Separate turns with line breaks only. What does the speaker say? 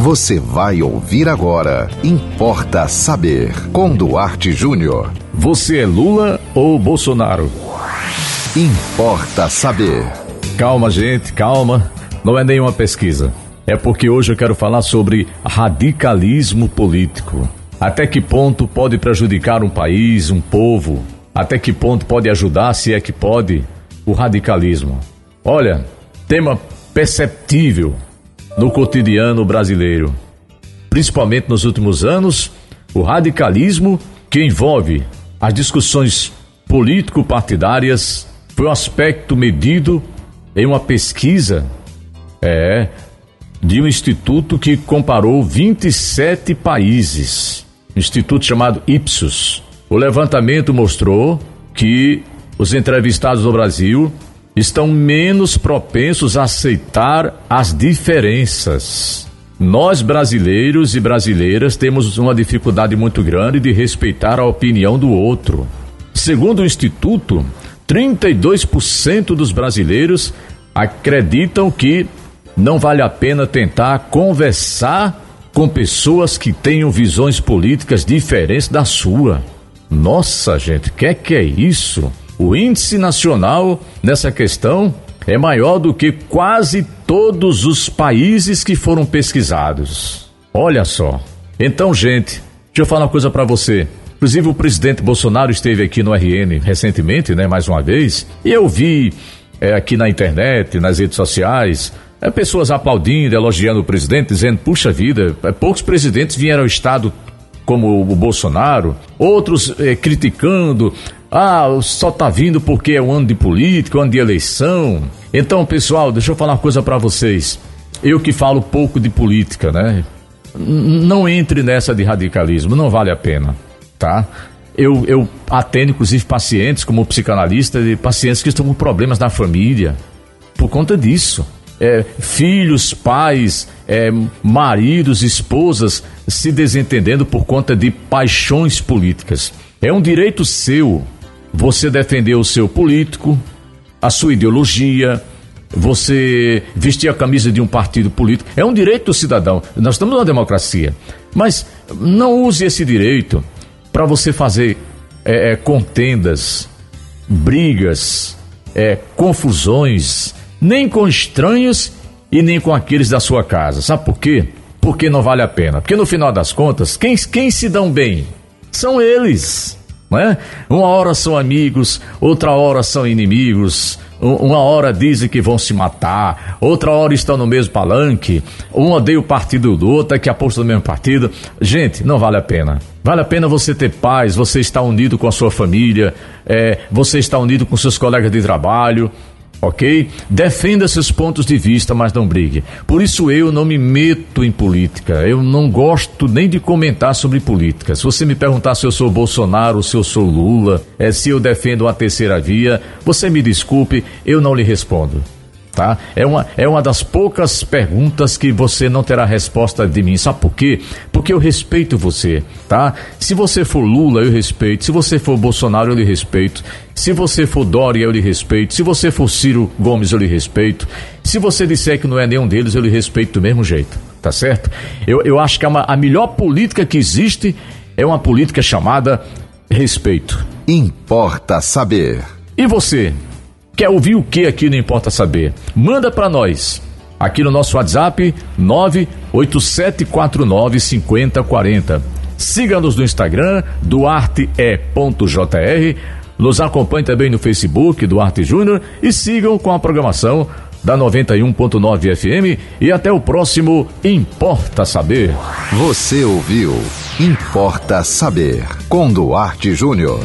Você vai ouvir agora. Importa saber. Com Duarte Júnior.
Você é Lula ou Bolsonaro?
Importa saber.
Calma, gente, calma. Não é nenhuma pesquisa. É porque hoje eu quero falar sobre radicalismo político. Até que ponto pode prejudicar um país, um povo? Até que ponto pode ajudar, se é que pode, o radicalismo? Olha, tema perceptível no cotidiano brasileiro. Principalmente nos últimos anos, o radicalismo que envolve as discussões político-partidárias foi um aspecto medido em uma pesquisa é, de um instituto que comparou 27 países, um instituto chamado Ipsos. O levantamento mostrou que os entrevistados no Brasil estão menos propensos a aceitar as diferenças. Nós, brasileiros e brasileiras, temos uma dificuldade muito grande de respeitar a opinião do outro. Segundo o Instituto, 32% dos brasileiros acreditam que não vale a pena tentar conversar com pessoas que tenham visões políticas diferentes da sua. Nossa, gente, que que é isso? O índice nacional nessa questão é maior do que quase todos os países que foram pesquisados. Olha só. Então, gente, deixa eu falar uma coisa para você. Inclusive o presidente Bolsonaro esteve aqui no RN recentemente, né, mais uma vez, e eu vi é, aqui na internet, nas redes sociais, é, pessoas aplaudindo, elogiando o presidente, dizendo: puxa vida, é, poucos presidentes vieram ao Estado como o Bolsonaro, outros é, criticando. Ah, só tá vindo porque é um ano de política, um ano de eleição. Então, pessoal, deixa eu falar uma coisa para vocês. Eu que falo pouco de política, né? Não entre nessa de radicalismo, não vale a pena, tá? Eu, eu atendo, inclusive, pacientes, como psicanalista, de pacientes que estão com problemas na família, por conta disso é, filhos, pais, é, maridos, esposas se desentendendo por conta de paixões políticas. É um direito seu você defender o seu político, a sua ideologia, você vestir a camisa de um partido político. É um direito do cidadão. Nós estamos numa democracia. Mas não use esse direito para você fazer é, é, contendas, brigas, é, confusões nem com estranhos e nem com aqueles da sua casa. Sabe por quê? Porque não vale a pena. Porque no final das contas, quem, quem se dão bem? São eles. Né? Uma hora são amigos, outra hora são inimigos, uma hora dizem que vão se matar, outra hora estão no mesmo palanque, um odeia o partido do outro, que aposta no mesmo partido. Gente, não vale a pena. Vale a pena você ter paz, você estar unido com a sua família, é, você estar unido com seus colegas de trabalho, ok? Defenda seus pontos de vista, mas não brigue. Por isso eu não me meto em política. Eu não gosto nem de comentar sobre política. Se você me perguntar se eu sou Bolsonaro, se eu sou Lula, é, se eu defendo uma terceira via, você me desculpe, eu não lhe respondo tá? É uma, é uma das poucas perguntas que você não terá resposta de mim. Sabe por quê? Porque eu respeito você, tá? Se você for Lula, eu respeito. Se você for Bolsonaro, eu lhe respeito. Se você for Dória, eu lhe respeito. Se você for Ciro Gomes, eu lhe respeito. Se você disser que não é nenhum deles, eu lhe respeito do mesmo jeito, tá certo? Eu, eu acho que a, a melhor política que existe é uma política chamada respeito.
Importa saber.
E você? Quer ouvir o que aqui não importa saber? Manda para nós. Aqui no nosso WhatsApp 987495040. Siga-nos no Instagram duarte.jr. Nos acompanhe também no Facebook Duarte Júnior e sigam com a programação da 91.9 FM e até o próximo Importa Saber.
Você ouviu Importa Saber com Duarte Júnior.